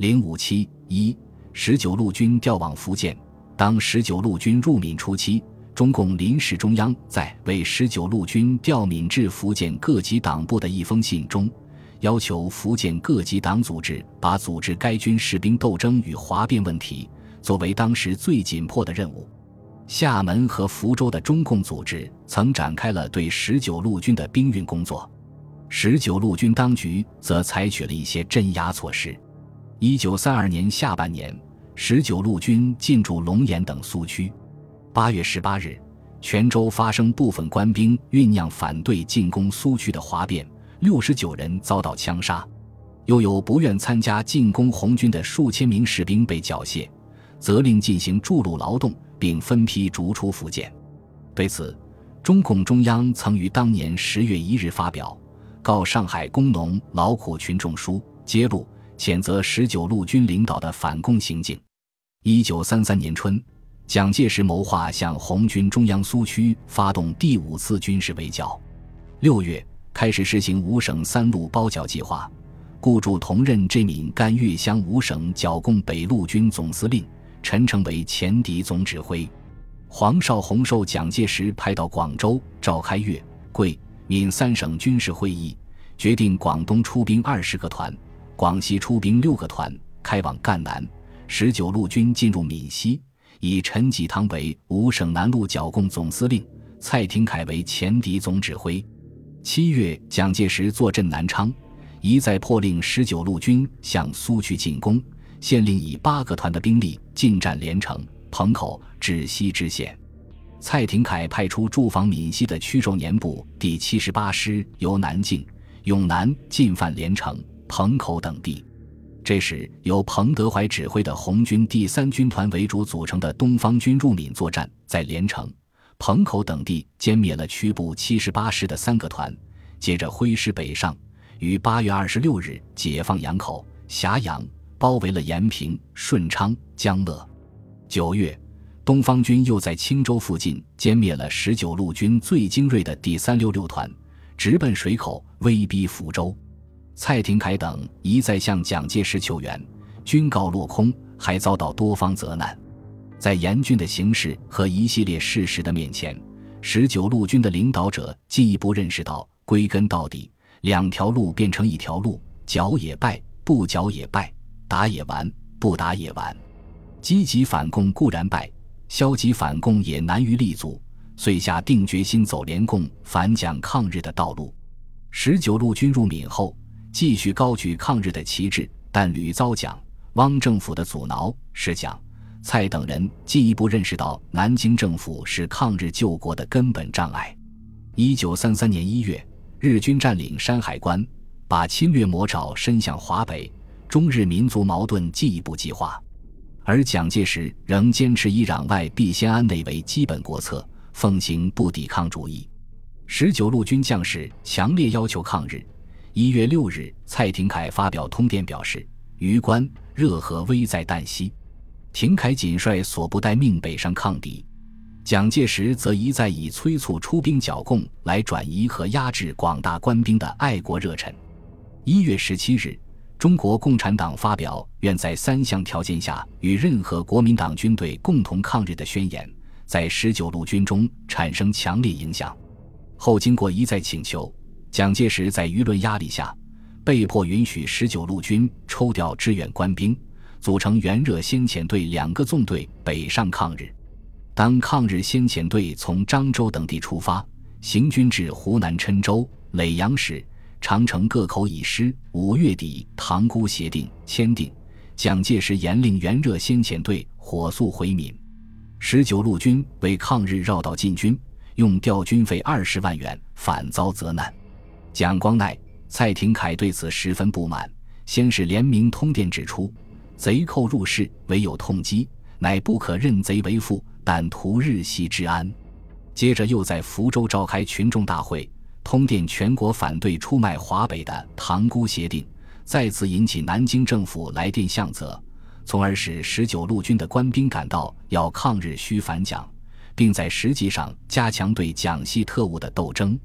零五七一，十九路军调往福建。当十九路军入闽初期，中共临时中央在为十九路军调闽至福建各级党部的一封信中，要求福建各级党组织把组织该军士兵斗争与哗变问题作为当时最紧迫的任务。厦门和福州的中共组织曾展开了对十九路军的兵运工作，十九路军当局则采取了一些镇压措施。一九三二年下半年，十九路军进驻龙岩等苏区。八月十八日，泉州发生部分官兵酝酿反对进攻苏区的哗变，六十九人遭到枪杀，又有不愿参加进攻红军的数千名士兵被缴械，责令进行筑路劳动，并分批逐出福建。对此，中共中央曾于当年十月一日发表《告上海工农劳苦群众书》，揭露。谴责十九路军领导的反共行径。一九三三年春，蒋介石谋划向红军中央苏区发动第五次军事围剿。六月开始实行五省三路包剿计划，顾祝同任这闽甘粤湘五省剿共北路军总司令陈诚为前敌总指挥。黄绍竑受蒋介石派到广州召开粤、桂、闽三省军事会议，决定广东出兵二十个团。广西出兵六个团，开往赣南。十九路军进入闽西，以陈济棠为五省南路剿共总司令，蔡廷锴为前敌总指挥。七月，蒋介石坐镇南昌，一再破令十九路军向苏区进攻，县令以八个团的兵力进占连城、彭口、至西支线。蔡廷锴派出驻防闽西的驱兽年部第七十八师，由南靖、永南进犯连城。彭口等地，这时由彭德怀指挥的红军第三军团为主组成的东方军入闽作战，在连城、彭口等地歼灭了区部七十八师的三个团，接着挥师北上，于八月二十六日解放阳口、峡阳，包围了延平、顺昌、江乐。九月，东方军又在青州附近歼灭了十九路军最精锐的第三六六团，直奔水口，威逼福州。蔡廷锴等一再向蒋介石求援，均告落空，还遭到多方责难。在严峻的形势和一系列事实的面前，十九路军的领导者进一步认识到，归根到底，两条路变成一条路，剿也败，不剿也败；打也完，不打也完。积极反共固然败，消极反共也难于立足，遂下定决心走联共反蒋抗日的道路。十九路军入闽后。继续高举抗日的旗帜，但屡遭蒋汪政府的阻挠，使蒋蔡等人进一步认识到南京政府是抗日救国的根本障碍。一九三三年一月，日军占领山海关，把侵略魔爪伸向华北，中日民族矛盾进一步激化。而蒋介石仍坚持以攘外必先安内为基本国策，奉行不抵抗主义。十九路军将士强烈要求抗日。一月六日，蔡廷锴发表通电表示：“余关、热河危在旦夕，廷锴仅率所部待命北上抗敌。”蒋介石则一再以催促出兵剿共来转移和压制广大官兵的爱国热忱。一月十七日，中国共产党发表愿在三项条件下与任何国民党军队共同抗日的宣言，在十九路军中产生强烈影响。后经过一再请求。蒋介石在舆论压力下，被迫允许十九路军抽调支援官兵，组成援热先遣队两个纵队北上抗日。当抗日先遣队从漳州等地出发，行军至湖南郴州、耒阳时，长城各口已失。五月底，塘沽协定签订，蒋介石严令援热先遣队火速回闽。十九路军为抗日绕道进军，用调军费二十万元，反遭责难。蒋光鼐、蔡廷锴对此十分不满，先是联名通电指出：“贼寇入室，唯有痛击，乃不可认贼为父，但图日系治安。”接着又在福州召开群众大会，通电全国反对出卖华北的《塘沽协定》，再次引起南京政府来电相责，从而使十九路军的官兵感到要抗日需反蒋，并在实际上加强对蒋系特务的斗争。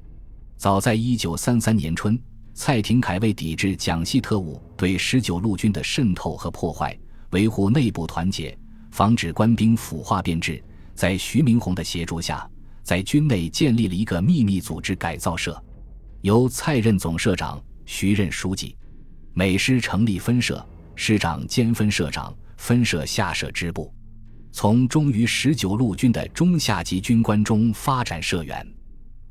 早在一九三三年春，蔡廷锴为抵制蒋系特务对十九路军的渗透和破坏，维护内部团结，防止官兵腐化变质，在徐明宏的协助下，在军内建立了一个秘密组织改造社，由蔡任总社长，徐任书记。每师成立分社，师长兼分社长，分社下设支部，从忠于十九路军的中下级军官中发展社员，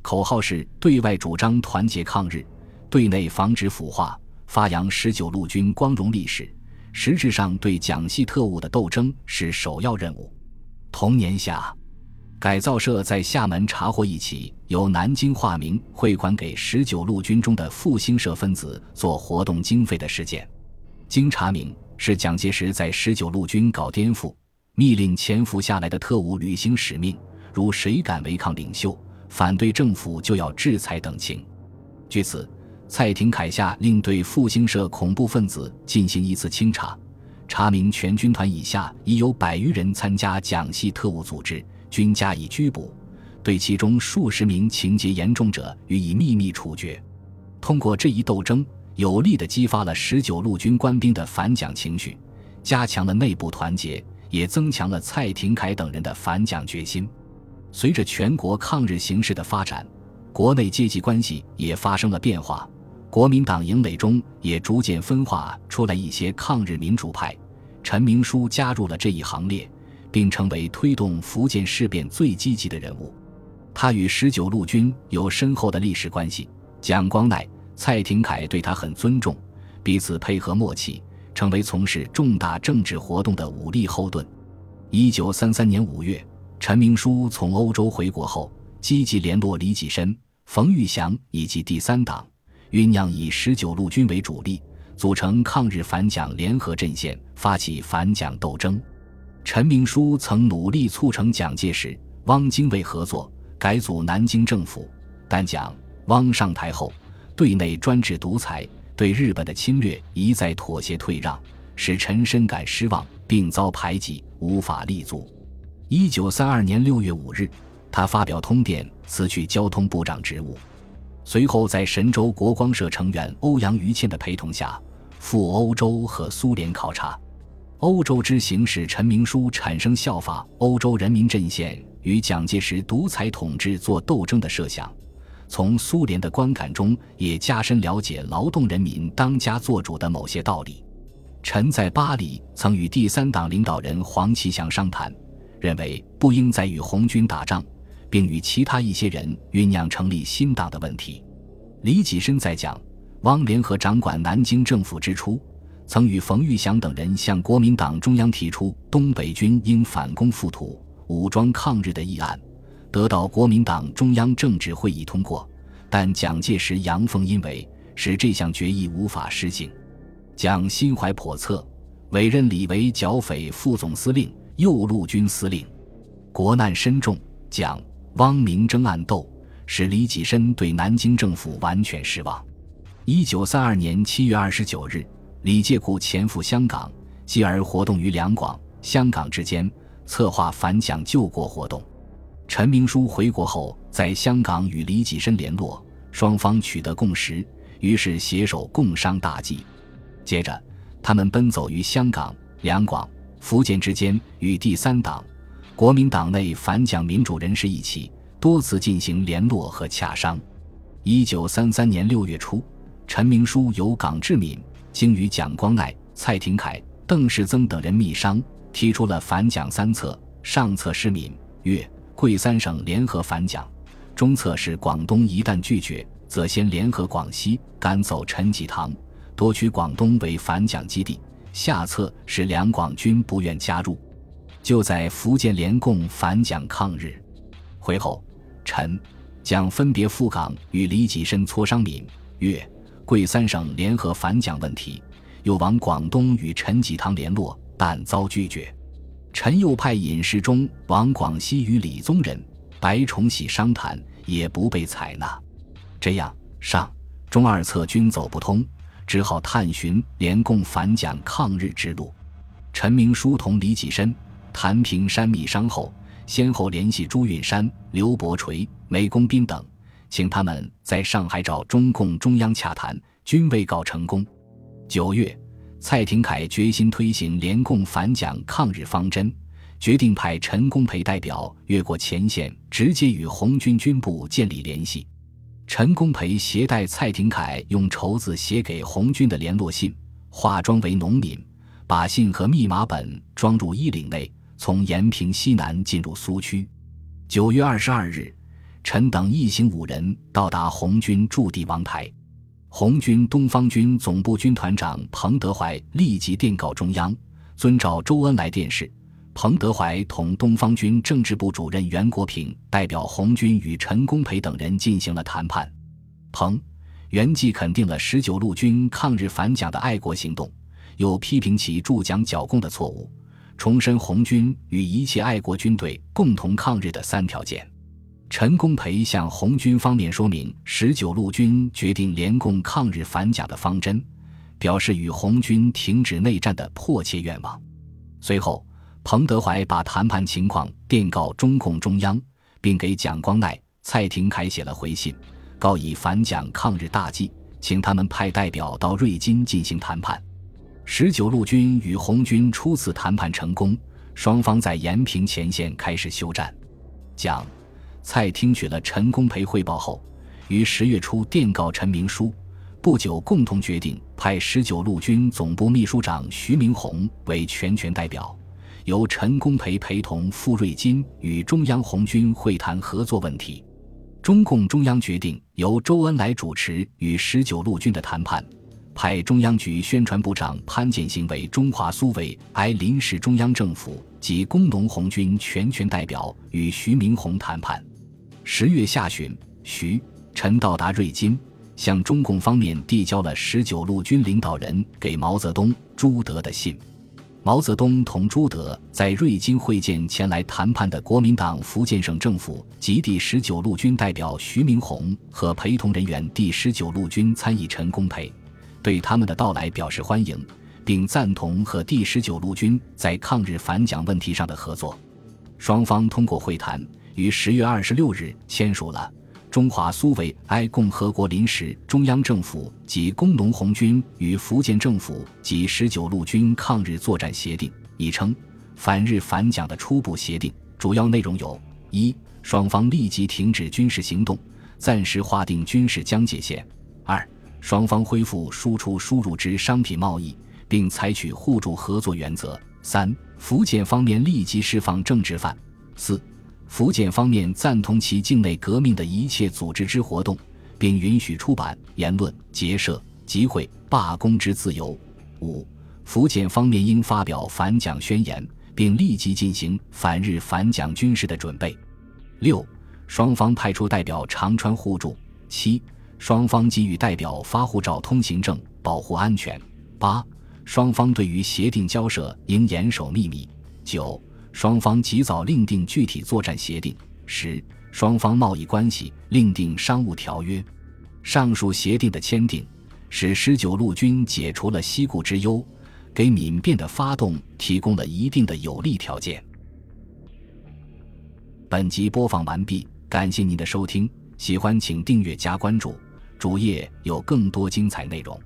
口号是对外主张团结抗日。对内防止腐化，发扬十九路军光荣历史，实质上对蒋系特务的斗争是首要任务。同年夏，改造社在厦门查获一起由南京化名汇款给十九路军中的复兴社分子做活动经费的事件。经查明，是蒋介石在十九路军搞颠覆，密令潜伏下来的特务履行使命，如谁敢违抗领袖、反对政府，就要制裁等情。据此。蔡廷锴下令对复兴社恐怖分子进行一次清查，查明全军团以下已有百余人参加蒋系特务组织，均加以拘捕；对其中数十名情节严重者予以秘密处决。通过这一斗争，有力地激发了十九路军官兵的反蒋情绪，加强了内部团结，也增强了蔡廷锴等人的反蒋决心。随着全国抗日形势的发展，国内阶级关系也发生了变化。国民党营垒中也逐渐分化出来一些抗日民主派，陈明书加入了这一行列，并成为推动福建事变最积极的人物。他与十九路军有深厚的历史关系，蒋光鼐、蔡廷锴对他很尊重，彼此配合默契，成为从事重大政治活动的武力后盾。一九三三年五月，陈明书从欧洲回国后，积极联络李济深、冯玉祥以及第三党。酝酿以十九路军为主力，组成抗日反蒋联合阵线，发起反蒋斗争。陈明书曾努力促成蒋介石、汪精卫合作，改组南京政府。但蒋、汪上台后，对内专制独裁，对日本的侵略一再妥协退让，使陈深感失望，并遭排挤，无法立足。一九三二年六月五日，他发表通电，辞去交通部长职务。随后，在神州国光社成员欧阳予倩的陪同下，赴欧洲和苏联考察。欧洲之行使陈明书产生效法欧洲人民阵线与蒋介石独裁统治做斗争的设想。从苏联的观感中，也加深了解劳动人民当家作主的某些道理。陈在巴黎曾与第三党领导人黄其祥商谈，认为不应再与红军打仗。并与其他一些人酝酿成立新党的问题。李济深在讲汪联合掌管南京政府之初，曾与冯玉祥等人向国民党中央提出东北军应反攻复土、武装抗日的议案，得到国民党中央政治会议通过。但蒋介石阳奉阴违，使这项决议无法施行。蒋心怀叵测，委任李为剿匪副总司令、右路军司令。国难深重，蒋。汪明争暗斗，使李济深对南京政府完全失望。一九三二年七月二十九日，李介岵潜赴香港，继而活动于两广、香港之间，策划反蒋救国活动。陈明书回国后，在香港与李济深联络，双方取得共识，于是携手共商大计。接着，他们奔走于香港、两广、福建之间，与第三党。国民党内反蒋民主人士一起多次进行联络和洽商。一九三三年六月初，陈明书由港志敏经与蒋光鼐、蔡廷锴、邓世增等人密商，提出了反蒋三策：上策是闽、粤、桂三省联合反蒋；中策是广东一旦拒绝，则先联合广西赶走陈济棠，夺取广东为反蒋基地；下策是两广军不愿加入。就在福建联共反蒋抗日，回后，陈、蒋分别赴港与李济深磋商闽、粤、桂三省联合反蒋问题，又往广东与陈济棠联络，但遭拒绝。陈又派尹世忠往广西与李宗仁、白崇禧商谈，也不被采纳。这样，上、中二策均走不通，只好探寻联共反蒋抗日之路。陈明书同李济深。谭平山密商后，先后联系朱运山、刘伯垂、梅公斌等，请他们在上海找中共中央洽谈，均未告成功。九月，蔡廷锴决心推行联共反蒋抗日方针，决定派陈公培代表越过前线，直接与红军军部建立联系。陈公培携带蔡廷锴用绸子写给红军的联络信，化妆为农民，把信和密码本装入衣领内，从延平西南进入苏区。九月二十二日，陈等一行五人到达红军驻地王台。红军东方军总部军团长彭德怀立即电告中央，遵照周恩来电示，彭德怀同东方军政治部主任袁国平代表红军与陈公培等人进行了谈判。彭、袁既肯定了十九路军抗日反蒋的爱国行动，又批评其助蒋剿共的错误。重申红军与一切爱国军队共同抗日的三条件。陈公培向红军方面说明十九路军决定联共抗日反蒋的方针，表示与红军停止内战的迫切愿望。随后，彭德怀把谈判情况电告中共中央，并给蒋光鼐、蔡廷锴写了回信，告以反蒋抗日大计，请他们派代表到瑞金进行谈判。十九路军与红军初次谈判成功，双方在延平前线开始休战。蒋、蔡听取了陈公培汇报后，于十月初电告陈明书，不久共同决定派十九路军总部秘书长徐明鸿为全权代表，由陈公培陪同赴瑞金与中央红军会谈合作问题。中共中央决定由周恩来主持与十九路军的谈判。派中央局宣传部长潘建新为中华苏维埃临时中央政府及工农红军全权代表与徐明鸿谈判。十月下旬，徐、陈到达瑞金，向中共方面递交了十九路军领导人给毛泽东、朱德的信。毛泽东同朱德在瑞金会见前来谈判的国民党福建省政府及第十九路军代表徐明鸿和陪同人员第十九路军参议陈公培。对他们的到来表示欢迎，并赞同和第十九路军在抗日反蒋问题上的合作。双方通过会谈，于十月二十六日签署了《中华苏维埃共和国临时中央政府及工农红军与福建政府及十九路军抗日作战协定》，亦称“反日反蒋的初步协定”。主要内容有：一、双方立即停止军事行动，暂时划定军事疆界线；二、双方恢复输出输入之商品贸易，并采取互助合作原则。三、福建方面立即释放政治犯。四、福建方面赞同其境内革命的一切组织之活动，并允许出版、言论、结社、集会、罢工之自由。五、福建方面应发表反蒋宣言，并立即进行反日反蒋军事的准备。六、双方派出代表长川互助。七。双方给予代表发护照通行证，保护安全。八、双方对于协定交涉应严守秘密。九、双方及早另定具体作战协定。十、双方贸易关系另定商务条约。上述协定的签订，使十九路军解除了西顾之忧，给闽变的发动提供了一定的有利条件。本集播放完毕，感谢您的收听，喜欢请订阅加关注。主页有更多精彩内容。